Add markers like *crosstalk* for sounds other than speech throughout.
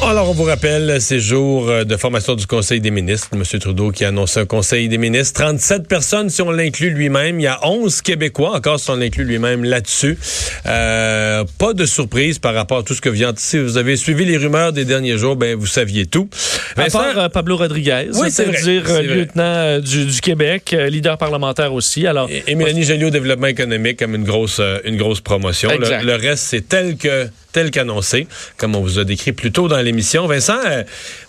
Alors, on vous rappelle ces jours euh, de formation du Conseil des ministres. M. Trudeau qui a annoncé un Conseil des ministres. 37 personnes si on l'inclut lui-même. Il y a 11 Québécois encore si on l'inclut lui-même là-dessus. Euh, pas de surprise par rapport à tout ce que vient. Si vous avez suivi les rumeurs des derniers jours, ben vous saviez tout. À part euh, Pablo Rodriguez, Oui, c'est vrai, dire c'est vrai. lieutenant euh, du, du Québec, euh, leader parlementaire aussi. Alors, Et, et Mélanie au développement économique comme une grosse, euh, une grosse promotion. Le reste, c'est tel que tel qu'annoncé, comme on vous a décrit plus tôt dans l'émission. Vincent, euh,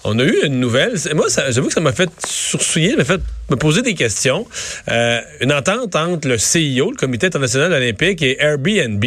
on a eu une nouvelle. Moi, j'avoue que ça m'a fait sursouiller, m'a fait me poser des questions. Euh, une entente entre le CIO, le Comité international olympique, et Airbnb.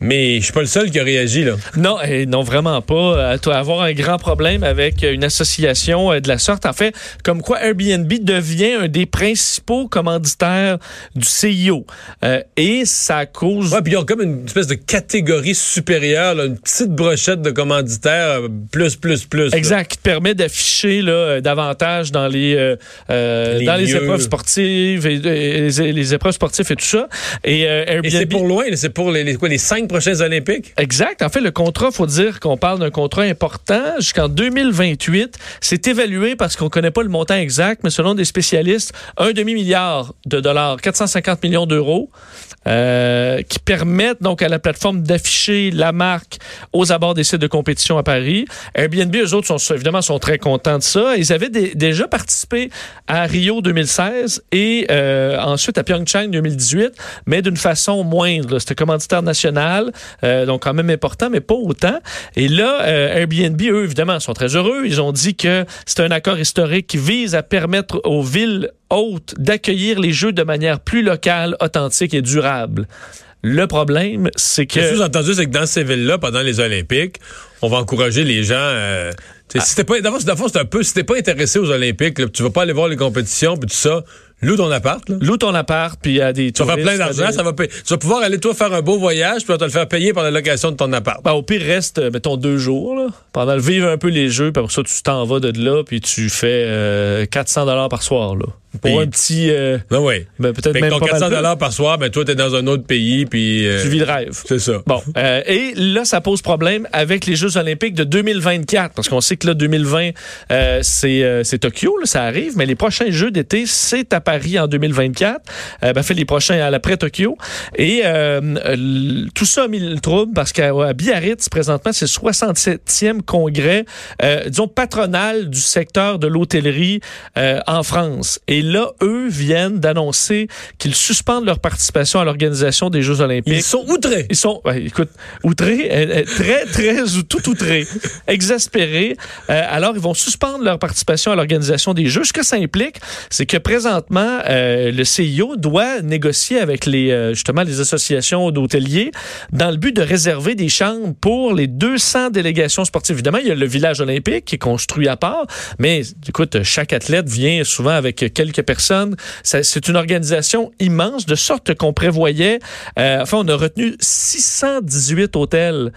Mais je suis pas le seul qui a réagi, là. Non, eh, non, vraiment pas. Euh, toi, avoir un grand problème avec euh, une association euh, de la sorte. En fait, comme quoi Airbnb devient un des principaux commanditaires du CIO. Euh, et ça cause... Ouais, puis ils ont comme une espèce de catégorie supérieure, là, une petite brochette de commanditaires, plus, plus, plus. là. Exact, qui te permet d'afficher là, davantage dans les, euh, euh, dans les épreuves sportives et, et les, les épreuves sportives et tout ça. Et, euh, Airbnb, Et c'est pour loin, c'est pour les, les- quoi, les cinq prochains Olympiques? Exact. En fait, le contrat, faut dire qu'on parle d'un contrat important jusqu'en 2028. C'est évalué parce qu'on connaît pas le montant exact, mais selon des spécialistes, un demi-milliard de dollars, 450 millions d'euros, euh, qui permettent donc à la plateforme d'afficher la marque aux abords des sites de compétition à Paris. Airbnb, eux autres, sont, évidemment, sont très contents de ça. Ils avaient dé- déjà participé à Rio 2016 et euh, ensuite à Pyeongchang 2018, mais d'une façon moindre. C'était commanditaire national, euh, donc quand même important, mais pas autant. Et là, euh, Airbnb, eux, évidemment, sont très heureux. Ils ont dit que c'est un accord historique qui vise à permettre aux villes hôtes d'accueillir les jeux de manière plus locale, authentique et durable. Le problème, c'est que... Le sous-entendu, c'est que dans ces villes-là, pendant les Olympiques, on va encourager les gens. Euh, t'sais, si t'es pas, d'abord, c'est un peu, si t'es pas intéressé aux Olympiques, là, tu vas pas aller voir les compétitions, puis tout ça, loue ton appart. Là. Loue ton appart, puis il y a des Tu vas faire plein d'argent, des- ça va payer. Tu vas pouvoir aller toi faire un beau voyage, puis on va te le faire payer par la location de ton appart. Ben, au pire, reste, euh, mettons, deux jours, là, pendant le vivre un peu les jeux, puis après ça, tu t'en vas de là, puis tu fais euh, 400 dollars par soir, là. Pour Puis- un petit... euh, Ben oui. ben, peut-être Fait que même ton pas mal 400 plus. dollars par soir, ben toi, t'es dans un autre pays, puis. euh, Tu vis le rêve. C'est ça. Bon, euh, et là, ça pose problème avec les Jeux olympiques de 2024, parce qu'on sait que là, 2020, euh, c'est euh, c'est Tokyo, là, ça arrive, mais les prochains Jeux d'été, c'est à Paris en 2024, euh, ben, fait les prochains à l'après-Tokyo. Et euh, tout ça a mis le trouble, parce qu'à Biarritz, présentement, c'est le 67e congrès, euh, disons, patronal du secteur de l'hôtellerie euh, en France. Et là, eux viennent d'annoncer qu'ils suspendent leur participation à l'organisation des Jeux olympiques. Ils sont outrés. Ils sont, ouais, écoute, outrés, très, très, ou tout outrés, *laughs* exaspérés. Euh, alors, ils vont suspendre leur participation à l'organisation des Jeux. Ce que ça implique, c'est que présentement, euh, le CIO doit négocier avec les, euh, justement, les associations d'hôteliers dans le but de réserver des chambres pour les 200 délégations sportives. Évidemment, il y a le village olympique qui est construit à part, mais écoute, chaque athlète vient souvent avec quelques personnes. C'est une organisation immense, de sorte qu'on prévoyait, euh, enfin, on a retenu 618 hôtels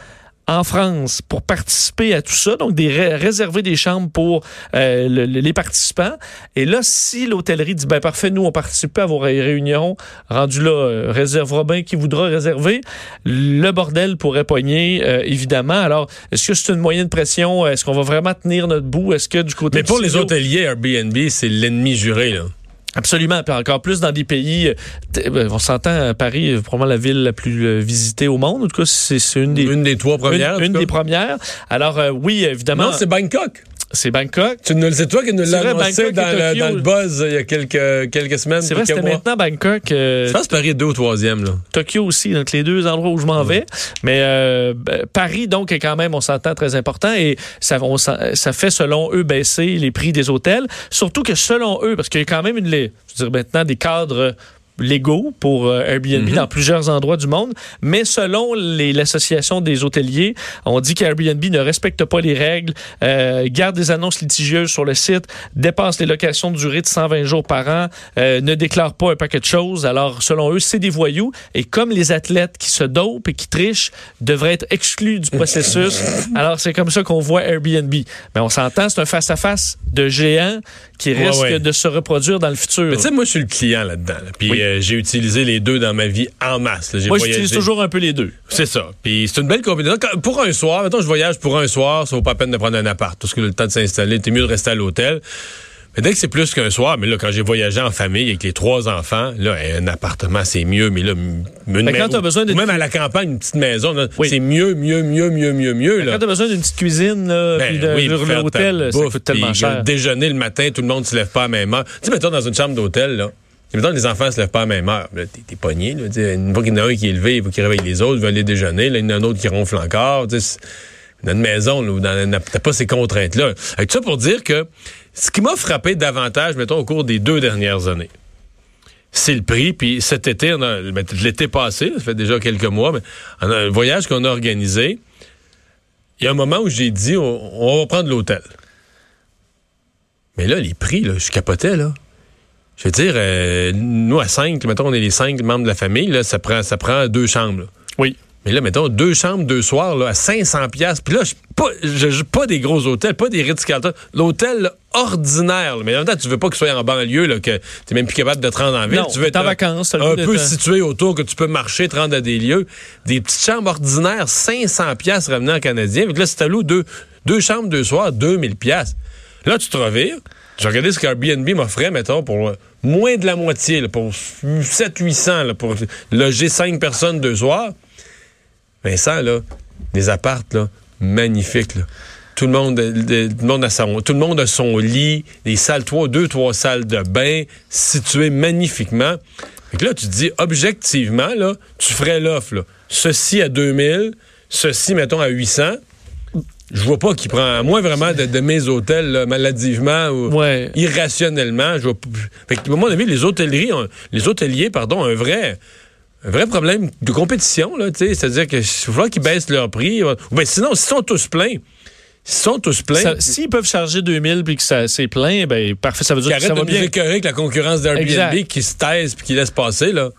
en France pour participer à tout ça, donc des ré- réserver des chambres pour euh, le- le- les participants. Et là, si l'hôtellerie dit ben parfait, nous on participe pas à vos ré- réunions, rendu là, euh, réservera bien qui voudra réserver, le bordel pourrait pogner euh, évidemment. Alors, est-ce que c'est une moyenne pression? Est-ce qu'on va vraiment tenir notre bout? Est-ce que du côté Mais pour les hôteliers, Airbnb, c'est l'ennemi juré, là. Absolument, puis encore plus dans des pays. euh, t- ben, On s'entend, euh, Paris est probablement la ville la plus euh, visitée au monde. En tout cas, c'est une des Une des trois premières. une, des premières. Alors euh, oui, évidemment, Non, c'est Bangkok. C'est Bangkok. Tu nous- C'est toi qui nous l'as annoncé dans le, Tokyo. dans le buzz il y a quelques, quelques semaines. C'est vrai, c'était maintenant Bangkok, euh, Je pense que Paris est deux ou troisième. Là. Tokyo aussi, donc les deux endroits où je m'en vais. Mais euh, ben, Paris, donc, est quand même, on s'entend, très important et ça, on ça fait, selon eux, baisser les prix des hôtels. Surtout que selon eux, parce qu'il y a quand même une, je veux dire, maintenant des cadres légaux pour euh, Airbnb Mhm. dans plusieurs endroits du monde, mais selon l'association des hôteliers, on dit qu'Airbnb ne respecte pas les règles, euh, garde des annonces litigieuses sur le site, dépasse les locations de durée de 120 jours par an, euh, ne déclare pas un paquet de choses. Alors, selon eux, c'est des voyous. Et comme les athlètes qui se dopent et qui trichent devraient être exclus du processus, *laughs* alors c'est comme ça qu'on voit Airbnb. Mais on s'entend, c'est un face-à-face de géants qui Ouais, risque ouais. de se reproduire dans le futur. Mais tu sais, moi, je suis le client là-dedans. là. Puis Oui. euh, j'ai utilisé les deux dans ma vie en masse. Moi, j'utilise toujours un peu les deux. C'est ça. Puis c'est une belle combinaison. Quand- Pour un soir, mettons, je voyage pour un soir, ça vaut pas la peine de prendre un appart. Parce que le temps de s'installer, t'es mieux de rester à l'hôtel. Mais dès que c'est plus qu'un soir, mais là, quand j'ai voyagé en famille avec les trois enfants, là, un appartement, c'est mieux, mais là, une Mais quand t'as besoin de- même à la campagne, une petite maison, Oui. c'est mieux, mieux, mieux, mieux, mieux, mieux, là. Quand t'as besoin d'une petite cuisine, là, Ben puis de, oui, l'hôtel, ça coûte tellement cher. Déjeuner le matin, tout le monde se lève pas à même heure. Tu sais, mettons, dans une chambre d'hôtel, là, mettons, les enfants se lèvent pas à même heure. T'es, pogné, là. Une fois qu'il y en a un qui est élevé, il faut qu'il réveille les autres, il va aller déjeuner. Là, il y en a un autre qui ronfle encore. Tu sais, c'est- dans une maison, là, t'as pas ces contraintes-là. Avec ça pour dire que ce qui m'a frappé davantage, mettons, au cours des deux dernières années, c'est le prix. Puis cet été, ben, l'été passé, ça fait déjà quelques mois, mais on a un voyage qu'on a organisé. Il y a un moment où j'ai dit, on, on va prendre l'hôtel. Mais là, les prix, là, je capotais, là. Je veux dire, euh, nous, à cinq, mettons, on est les cinq membres de la famille, là, ça prend, ça prend deux chambres. là. Oui. Mais là, mettons, deux chambres, deux soirs, là, à 500 pièces. Puis là, je pas, je- je- pas des gros hôtels, pas des Ritz-Carlton. L'hôtel ordinaire. là. Mais en même temps, tu veux pas qu'il soit en banlieue, là, que t'es même plus capable de te rendre en ville. Non, tu veux t'es en être, vacances, Un peu d'être- situé autour, que tu peux marcher, te rendre à des lieux. Des petites chambres ordinaires, 500 pièces revenant en canadien. Mais là, si loué deux, deux chambres, deux soirs, 2000 pièces. Là, tu te revires. J'ai regardé ce qu'Airbnb m'offrait, mettons, pour moins de la moitié, pour 700-800, là, pour loger cinq personnes deux soirs. Vincent, là, des appartes, là, magnifiques, là. Tout le monde, euh, monde a son, tout le monde a son lit, des salles, trois, deux, trois salles de bain, situées magnifiquement. Fait que là, tu te dis, objectivement, là, tu ferais l'offre, là. Ceci à 2000, ceci, mettons, à 800. Je vois pas qui prend, à moins vraiment de, de mes hôtels, là, maladivement ou Ouais. irrationnellement. Je vois, fait que, à mon avis, les hôtelleries, ont- les hôteliers, pardon, ont un vrai, un vrai problème de compétition, là. C'est-à-dire qu'il falloir qu'ils baissent leur prix. Ou ben, sinon, s'ils sont tous pleins, s'ils sont tous pleins, S'ils peuvent charger 2000 puis que ça c'est plein, ben parfait, ça veut dire que ça va de nous bien. écœurer avec la concurrence d'Airbnb, qui se taise puis qui laisse passer, là.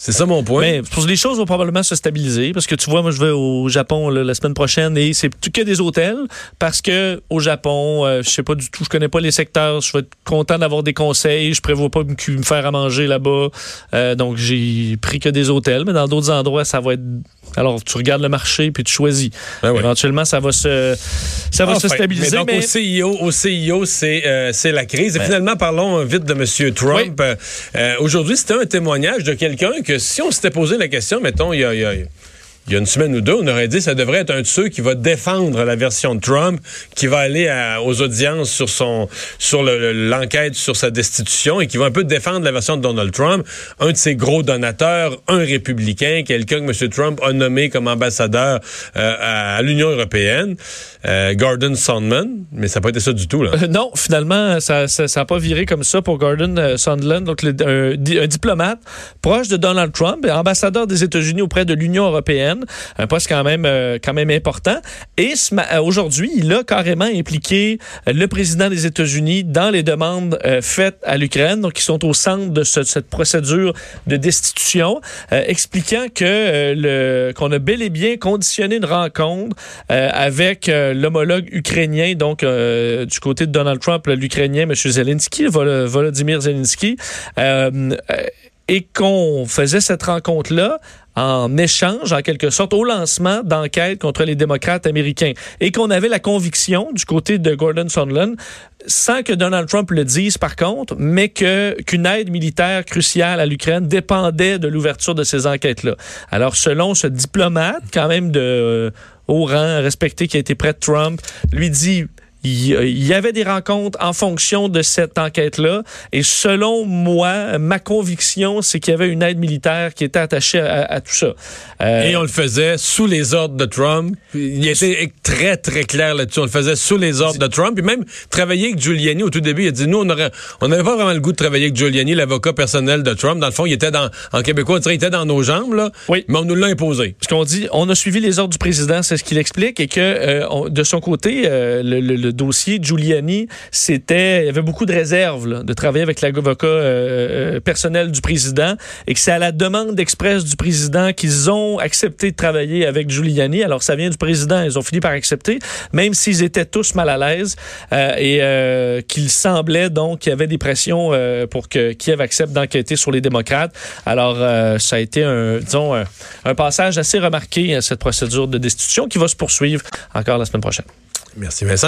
C'est ça mon point. Mais les choses vont probablement se stabiliser parce que tu vois, moi je vais au Japon là, la semaine prochaine et c'est que des hôtels parce que au Japon, euh, je sais pas du tout, je connais pas les secteurs, je vais être content d'avoir des conseils, je prévois pas me, me faire à manger là-bas, Euh, donc j'ai pris que des hôtels, mais dans d'autres endroits ça va être. Alors tu regardes le marché puis tu choisis. Ben. Éventuellement ça va se ça va se Enfin, stabiliser. Mais donc, mais- au CIO, au CIO c'est euh, la crise. Et finalement, parlons vite de M. Trump. Euh, euh, Aujourd'hui, c'était un témoignage de quelqu'un que si on s'était posé la question, mettons, il y a, il y a- il y a une semaine ou deux, on aurait dit que ça devrait être un de ceux qui va défendre la version de Trump, qui va aller aux audiences sur son sur le- le- l'enquête sur sa destitution et qui va un peu défendre la version de Donald Trump. Un de ses gros donateurs, un républicain, quelqu'un que M. Trump a nommé comme ambassadeur euh, à, l'Union européenne, euh, Gordon Sondland, mais ça n'a pas été ça du tout. Là. Euh, non, finalement, ça n'a pas viré comme ça pour Gordon Sondland, donc un, un diplomate proche de Donald Trump, ambassadeur des États-Unis auprès de l'Union européenne, un poste quand même euh, quand même important. Et euh, aujourd'hui, il a carrément impliqué euh, le président des États-Unis dans les demandes faites à l'Ukraine, donc qui sont au centre de ce- cette procédure de destitution, expliquant que qu'on a bel et bien conditionné une rencontre avec l'homologue ukrainien, donc du côté de Donald Trump, l'Ukrainien, M. Zelensky, Vol- Volodymyr Zelensky, et qu'on faisait cette rencontre-là en échange, en quelque sorte, au lancement d'enquêtes contre les démocrates américains. Et qu'on avait la conviction, du côté de Gordon Sondland, sans que Donald Trump le dise par contre, mais que qu'une aide militaire cruciale à l'Ukraine dépendait de l'ouverture de ces enquêtes-là. Alors, selon ce diplomate, quand même de euh, haut rang, respecté, qui a été près de Trump, lui dit... il, y avait des rencontres en fonction de cette enquête-là. Et selon moi, ma conviction, c'est qu'il y avait une aide militaire qui était attachée à, à tout ça. Euh, Et on le faisait sous les ordres de Trump. Il était très, très clair là-dessus. On le faisait sous les ordres de Trump. Puis même travailler avec Giuliani au tout début, il a dit, nous, on on n'avait pas vraiment le goût de travailler avec Giuliani, l'avocat personnel de Trump. Dans le fond, il était dans, en québécois, il était dans nos jambes, là. Oui. Mais on nous l'a imposé. Ce qu'on dit, on a suivi les ordres du président, c'est ce qu'il explique, et que euh, on, de son côté, euh, le, le, le, dossier Giuliani, c'était, il y avait beaucoup de réserves là, de travailler avec l'avocat euh, personnel du président, et que c'est à la demande express du président qu'ils ont accepté de travailler avec Giuliani. Alors ça vient du président, ils ont fini par accepter, même s'ils étaient tous mal à l'aise euh, et euh, qu'il semblait donc qu'il y avait des pressions euh, pour que Kiev accepte d'enquêter sur les démocrates. Alors euh, ça a été un, disons, un, un passage assez remarqué à cette procédure de destitution qui va se poursuivre encore la semaine prochaine. Merci Vincent.